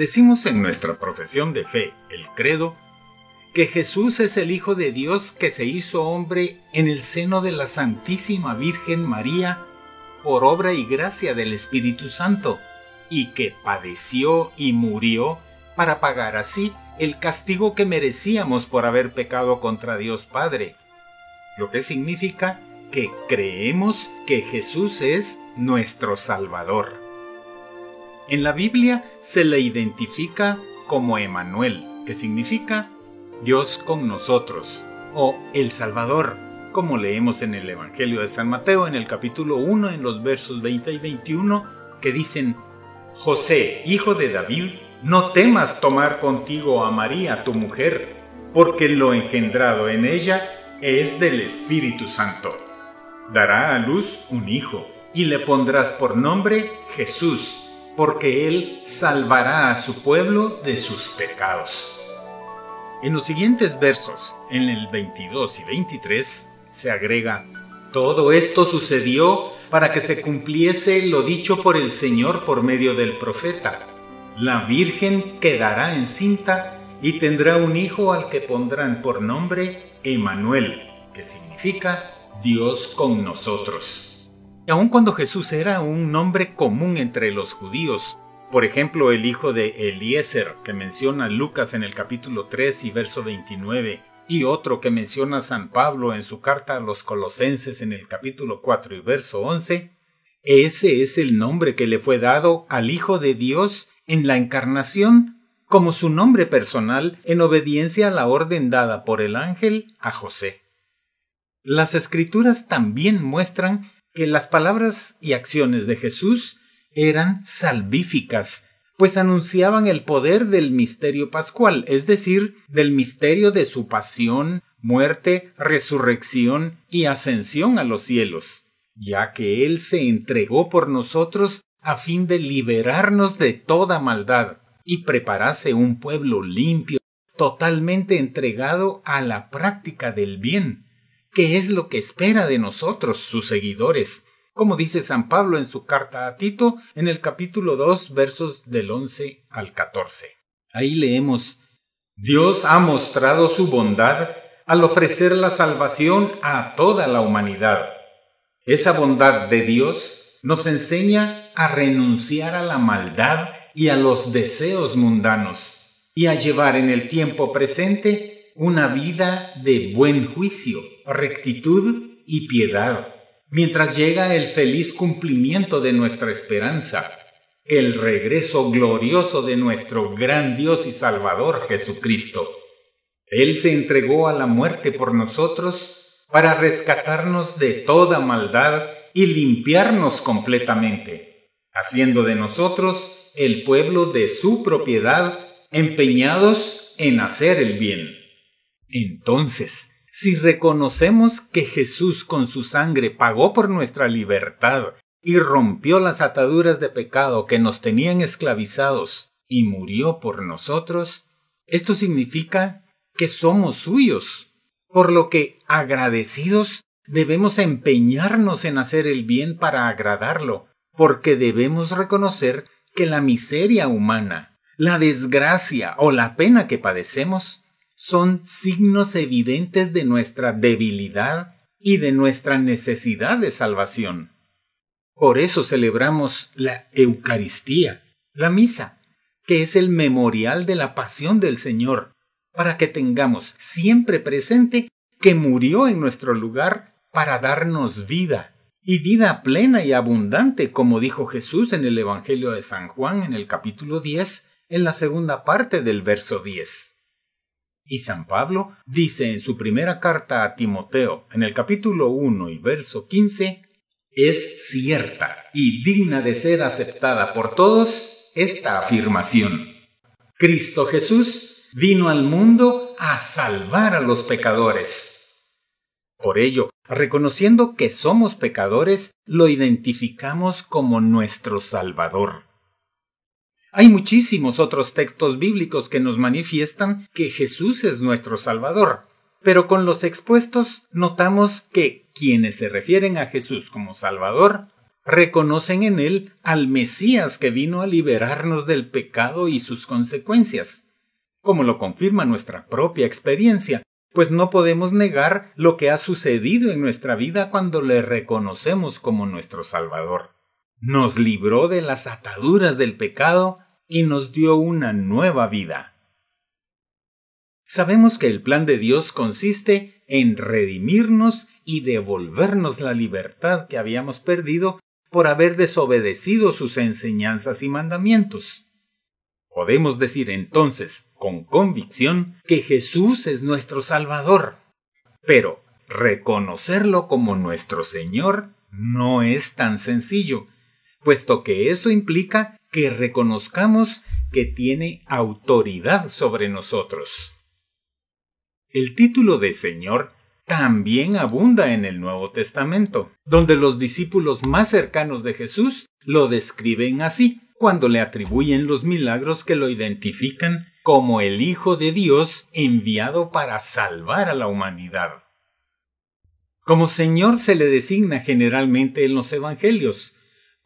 Decimos en nuestra profesión de fe, el credo, que Jesús es el Hijo de Dios que se hizo hombre en el seno de la Santísima Virgen María por obra y gracia del Espíritu Santo, y que padeció y murió para pagar así el castigo que merecíamos por haber pecado contra Dios Padre, lo que significa que creemos que Jesús es nuestro Salvador. En la Biblia se le identifica como Emanuel, que significa Dios con nosotros, o el Salvador, como leemos en el Evangelio de San Mateo en el capítulo 1 en los versos 20 y 21, que dicen, José, hijo de David, no temas tomar contigo a María, tu mujer, porque lo engendrado en ella es del Espíritu Santo. Dará a luz un hijo, y le pondrás por nombre Jesús, porque él salvará a su pueblo de sus pecados. En los siguientes versos, en el 22 y 23, se agrega, Todo esto sucedió para que se cumpliese lo dicho por el Señor por medio del profeta. La Virgen quedará encinta y tendrá un hijo al que pondrán por nombre Emanuel, que significa Dios con nosotros. Aun cuando Jesús era un nombre común entre los judíos, por ejemplo, el hijo de Eliezer, que menciona Lucas en el capítulo 3 y verso 29, y otro que menciona San Pablo en su carta a los colosenses en el capítulo 4 y verso 11, ese es el nombre que le fue dado al Hijo de Dios en la encarnación como su nombre personal en obediencia a la orden dada por el ángel a José. Las escrituras también muestran que las palabras y acciones de Jesús eran salvíficas, pues anunciaban el poder del misterio pascual, es decir, del misterio de su pasión, muerte, resurrección y ascensión a los cielos, ya que Él se entregó por nosotros a fin de liberarnos de toda maldad y preparase un pueblo limpio, totalmente entregado a la práctica del bien, que es lo que espera de nosotros, sus seguidores, como dice San Pablo en su carta a Tito en el capítulo 2 versos del 11 al 14. Ahí leemos, Dios ha mostrado su bondad al ofrecer la salvación a toda la humanidad. Esa bondad de Dios nos enseña a renunciar a la maldad y a los deseos mundanos y a llevar en el tiempo presente una vida de buen juicio, rectitud y piedad mientras llega el feliz cumplimiento de nuestra esperanza, el regreso glorioso de nuestro gran Dios y Salvador Jesucristo. Él se entregó a la muerte por nosotros para rescatarnos de toda maldad y limpiarnos completamente, haciendo de nosotros el pueblo de su propiedad, empeñados en hacer el bien. Entonces, si reconocemos que Jesús con su sangre pagó por nuestra libertad y rompió las ataduras de pecado que nos tenían esclavizados y murió por nosotros, esto significa que somos suyos, por lo que agradecidos debemos empeñarnos en hacer el bien para agradarlo, porque debemos reconocer que la miseria humana, la desgracia o la pena que padecemos son signos evidentes de nuestra debilidad y de nuestra necesidad de salvación. Por eso celebramos la Eucaristía, la misa, que es el memorial de la pasión del Señor, para que tengamos siempre presente que murió en nuestro lugar para darnos vida, y vida plena y abundante, como dijo Jesús en el Evangelio de San Juan en el capítulo 10, en la segunda parte del verso 10. Y San Pablo dice en su primera carta a Timoteo, en el capítulo 1 y verso 15, es cierta y digna de ser aceptada por todos esta afirmación. Cristo Jesús vino al mundo a salvar a los pecadores. Por ello, reconociendo que somos pecadores, lo identificamos como nuestro Salvador. Hay muchísimos otros textos bíblicos que nos manifiestan que Jesús es nuestro Salvador, pero con los expuestos notamos que quienes se refieren a Jesús como Salvador reconocen en él al Mesías que vino a liberarnos del pecado y sus consecuencias, como lo confirma nuestra propia experiencia, pues no podemos negar lo que ha sucedido en nuestra vida cuando le reconocemos como nuestro Salvador. Nos libró de las ataduras del pecado y nos dio una nueva vida. Sabemos que el plan de Dios consiste en redimirnos y devolvernos la libertad que habíamos perdido por haber desobedecido sus enseñanzas y mandamientos. Podemos decir entonces con convicción que Jesús es nuestro Salvador. Pero reconocerlo como nuestro Señor no es tan sencillo, puesto que eso implica que reconozcamos que tiene autoridad sobre nosotros. El título de Señor también abunda en el Nuevo Testamento, donde los discípulos más cercanos de Jesús lo describen así cuando le atribuyen los milagros que lo identifican como el Hijo de Dios enviado para salvar a la humanidad. Como Señor se le designa generalmente en los Evangelios,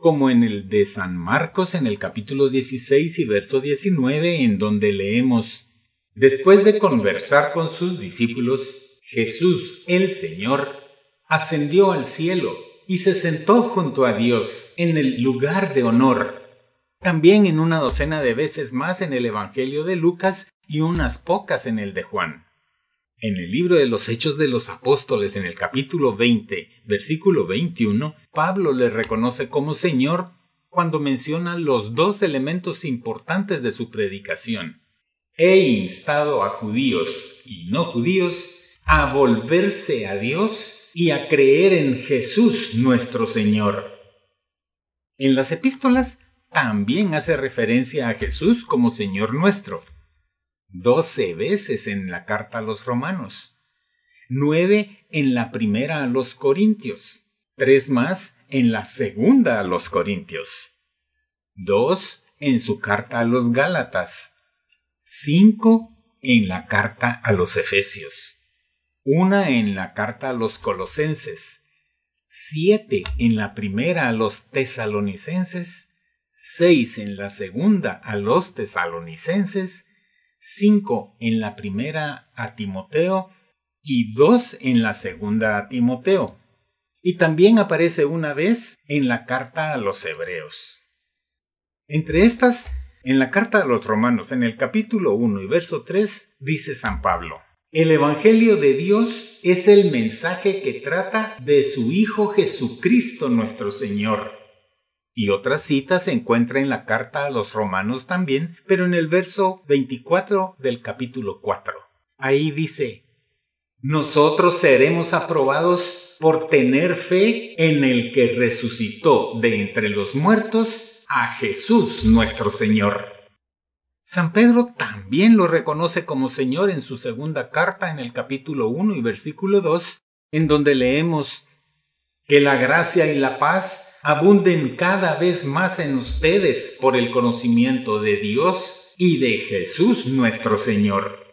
como en el de San Marcos en el capítulo 16 y verso 19, en donde leemos Después de conversar con sus discípulos, Jesús el Señor ascendió al cielo y se sentó junto a Dios en el lugar de honor también en una docena de veces más en el Evangelio de Lucas y unas pocas en el de Juan. En el libro de los Hechos de los Apóstoles, en el capítulo 20, versículo 21, Pablo le reconoce como Señor cuando menciona los dos elementos importantes de su predicación. He instado a judíos y no judíos a volverse a Dios y a creer en Jesús nuestro Señor. En las epístolas también hace referencia a Jesús como Señor nuestro. Doce veces en la carta a los romanos. Nueve en la primera a los corintios. Tres más en la segunda a los corintios. Dos en su carta a los gálatas. Cinco en la carta a los efesios. Una en la carta a los colosenses. Siete en la primera a los tesalonicenses 6 en la segunda a los tesalonicenses, 5 en la primera a Timoteo y 2 en la segunda a Timoteo. Y también aparece una vez en la carta a los hebreos. Entre estas, en la carta a los romanos, en el capítulo 1 y verso 3, dice San Pablo, el Evangelio de Dios es el mensaje que trata de su Hijo Jesucristo nuestro Señor y otra cita se encuentra en la carta a los romanos también, pero en el verso 24 del capítulo 4. Ahí dice, nosotros seremos aprobados por tener fe en el que resucitó de entre los muertos a Jesús nuestro Señor. San Pedro también lo reconoce como Señor en su segunda carta en el capítulo 1 y versículo 2, en donde leemos que la gracia y la paz abunden cada vez más en ustedes por el conocimiento de Dios y de Jesús nuestro Señor.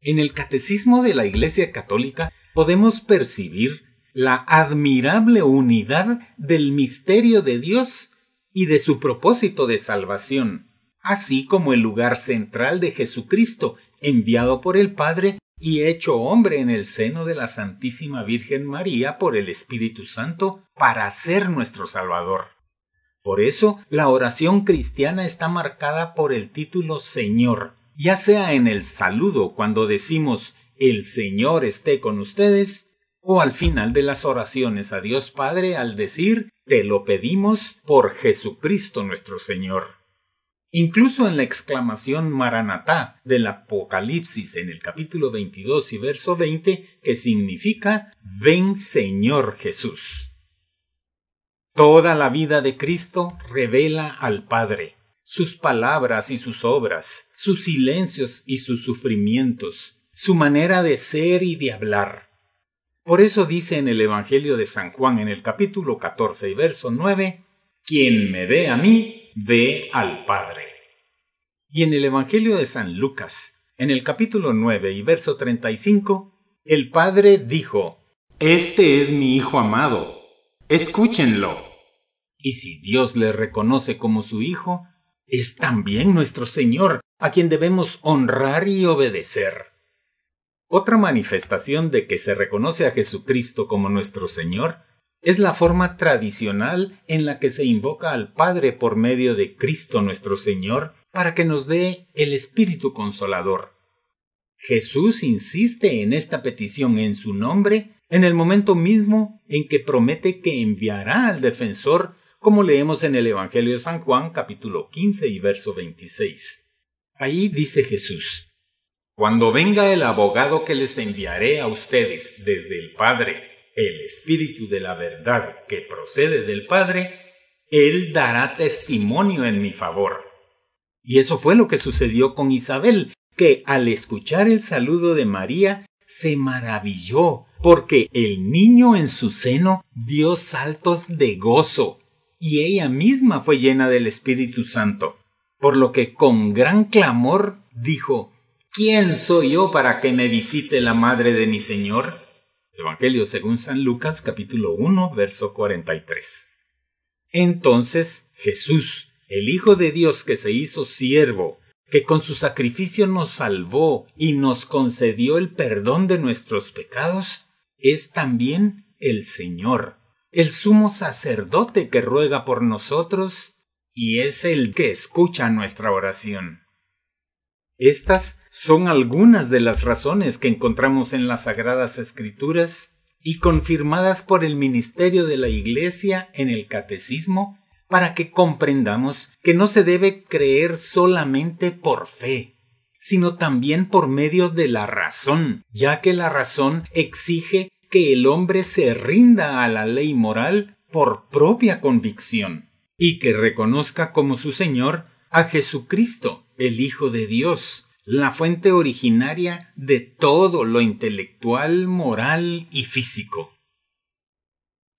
En el Catecismo de la Iglesia Católica podemos percibir la admirable unidad del misterio de Dios y de su propósito de salvación, así como el lugar central de Jesucristo, enviado por el Padre y hecho hombre en el seno de la Santísima Virgen María por el Espíritu Santo para ser nuestro Salvador. Por eso, la oración cristiana está marcada por el título Señor, ya sea en el saludo cuando decimos El Señor esté con ustedes, o al final de las oraciones a Dios Padre al decir Te lo pedimos por Jesucristo nuestro Señor. Incluso en la exclamación Maranatá del Apocalipsis en el capítulo 22 y verso 20, que significa Ven Señor Jesús. Toda la vida de Cristo revela al Padre, sus palabras y sus obras, sus silencios y sus sufrimientos, su manera de ser y de hablar. Por eso dice en el Evangelio de San Juan en el capítulo 14 y verso 9, Quien me ve a mí, ve al Padre. Y en el Evangelio de San Lucas, en el capítulo 9 y verso 35, el Padre dijo, Este es mi Hijo amado, escúchenlo. Y si Dios le reconoce como su Hijo, es también nuestro Señor, a quien debemos honrar y obedecer. Otra manifestación de que se reconoce a Jesucristo como nuestro Señor es la forma tradicional en la que se invoca al Padre por medio de Cristo nuestro Señor para que nos dé el Espíritu Consolador. Jesús insiste en esta petición en su nombre en el momento mismo en que promete que enviará al defensor, como leemos en el Evangelio de San Juan capítulo 15 y verso 26. Ahí dice Jesús, Cuando venga el abogado que les enviaré a ustedes desde el Padre, el Espíritu de la verdad que procede del Padre, Él dará testimonio en mi favor. Y eso fue lo que sucedió con Isabel, que al escuchar el saludo de María se maravilló, porque el niño en su seno dio saltos de gozo, y ella misma fue llena del Espíritu Santo, por lo que con gran clamor dijo ¿Quién soy yo para que me visite la madre de mi Señor? Evangelio según San Lucas capítulo 1 verso 43. Entonces Jesús, el Hijo de Dios que se hizo siervo, que con su sacrificio nos salvó y nos concedió el perdón de nuestros pecados, es también el Señor, el sumo sacerdote que ruega por nosotros y es el que escucha nuestra oración. Estas son algunas de las razones que encontramos en las Sagradas Escrituras y confirmadas por el ministerio de la Iglesia en el Catecismo para que comprendamos que no se debe creer solamente por fe, sino también por medio de la razón, ya que la razón exige que el hombre se rinda a la ley moral por propia convicción y que reconozca como su Señor a Jesucristo, el Hijo de Dios, la fuente originaria de todo lo intelectual, moral y físico.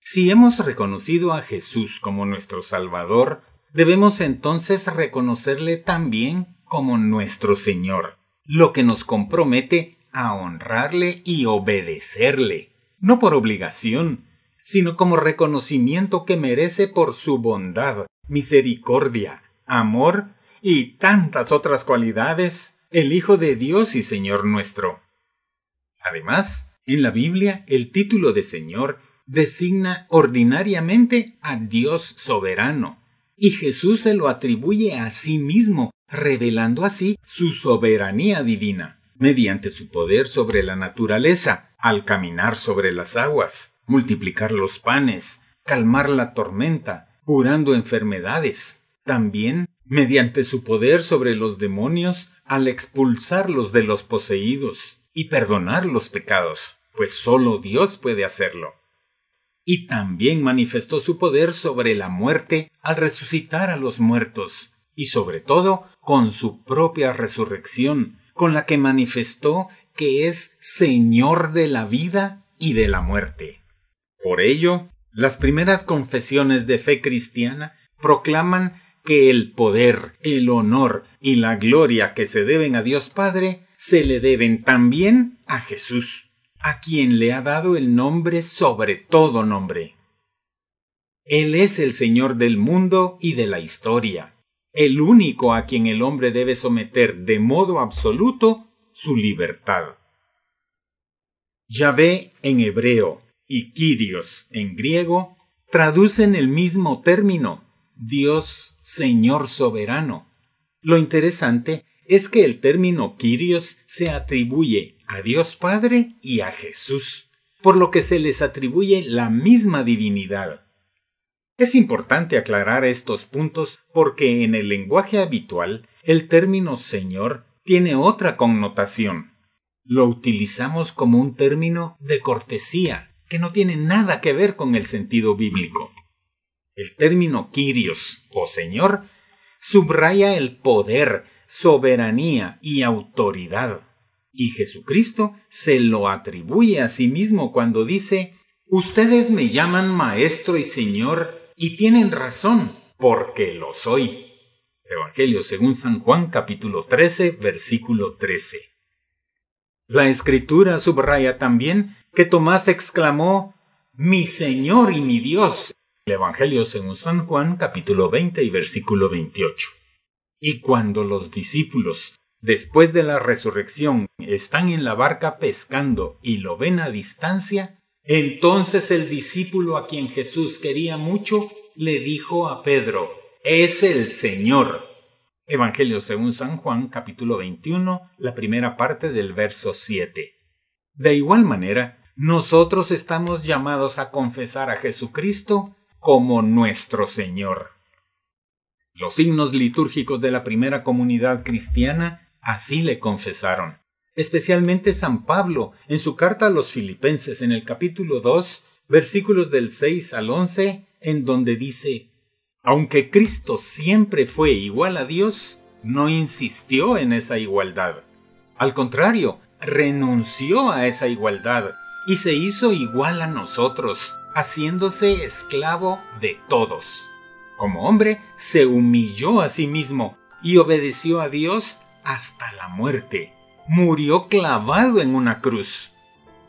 Si hemos reconocido a Jesús como nuestro Salvador, debemos entonces reconocerle también como nuestro Señor, lo que nos compromete a honrarle y obedecerle, no por obligación, sino como reconocimiento que merece por su bondad, misericordia, amor y tantas otras cualidades el Hijo de Dios y Señor nuestro. Además, en la Biblia el título de Señor designa ordinariamente a Dios soberano, y Jesús se lo atribuye a sí mismo, revelando así su soberanía divina, mediante su poder sobre la naturaleza, al caminar sobre las aguas, multiplicar los panes, calmar la tormenta, curando enfermedades. También mediante su poder sobre los demonios al expulsarlos de los poseídos y perdonar los pecados, pues sólo Dios puede hacerlo. Y también manifestó su poder sobre la muerte al resucitar a los muertos, y sobre todo con su propia resurrección, con la que manifestó que es Señor de la vida y de la muerte. Por ello, las primeras confesiones de fe cristiana proclaman que el poder, el honor y la gloria que se deben a Dios Padre se le deben también a Jesús, a quien le ha dado el nombre sobre todo nombre. Él es el Señor del mundo y de la historia, el único a quien el hombre debe someter de modo absoluto su libertad. Yahvé en hebreo y Kyrios en griego traducen el mismo término, Dios Señor soberano. Lo interesante es que el término Kyrios se atribuye a Dios Padre y a Jesús, por lo que se les atribuye la misma divinidad. Es importante aclarar estos puntos porque en el lenguaje habitual el término Señor tiene otra connotación. Lo utilizamos como un término de cortesía, que no tiene nada que ver con el sentido bíblico. El término Kyrios o Señor subraya el poder, soberanía y autoridad. Y Jesucristo se lo atribuye a sí mismo cuando dice, Ustedes me llaman Maestro y Señor y tienen razón, porque lo soy. Evangelio según San Juan capítulo 13 versículo 13. La escritura subraya también que Tomás exclamó, mi Señor y mi Dios. El Evangelio según San Juan capítulo 20 y versículo 28. Y cuando los discípulos, después de la resurrección, están en la barca pescando y lo ven a distancia, entonces el discípulo a quien Jesús quería mucho le dijo a Pedro, es el Señor. Evangelio según San Juan capítulo 21, la primera parte del verso 7. De igual manera, nosotros estamos llamados a confesar a Jesucristo como nuestro Señor. Los signos litúrgicos de la primera comunidad cristiana así le confesaron, especialmente San Pablo en su carta a los filipenses en el capítulo 2, versículos del 6 al 11, en donde dice, aunque Cristo siempre fue igual a Dios, no insistió en esa igualdad. Al contrario, renunció a esa igualdad y se hizo igual a nosotros, haciéndose esclavo de todos. Como hombre, se humilló a sí mismo y obedeció a Dios hasta la muerte. Murió clavado en una cruz.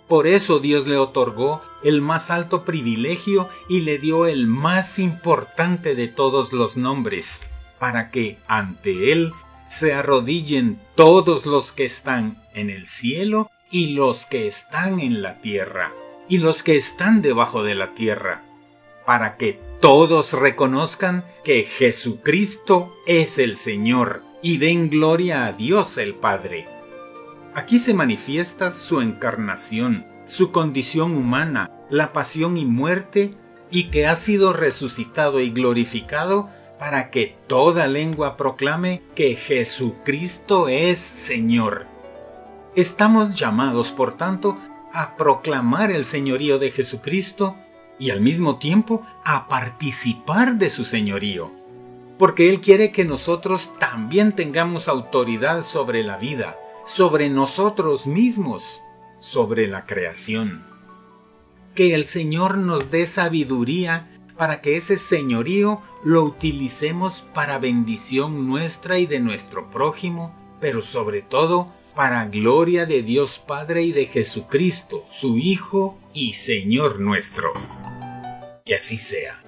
Por eso Dios le otorgó el más alto privilegio y le dio el más importante de todos los nombres, para que ante Él se arrodillen todos los que están en el cielo y los que están en la tierra y los que están debajo de la tierra, para que todos reconozcan que Jesucristo es el Señor y den gloria a Dios el Padre. Aquí se manifiesta su encarnación, su condición humana, la pasión y muerte, y que ha sido resucitado y glorificado para que toda lengua proclame que Jesucristo es Señor. Estamos llamados, por tanto, a proclamar el señorío de Jesucristo y al mismo tiempo a participar de su señorío, porque Él quiere que nosotros también tengamos autoridad sobre la vida, sobre nosotros mismos, sobre la creación. Que el Señor nos dé sabiduría para que ese señorío lo utilicemos para bendición nuestra y de nuestro prójimo, pero sobre todo para gloria de Dios Padre y de Jesucristo, su Hijo y Señor nuestro. Que así sea.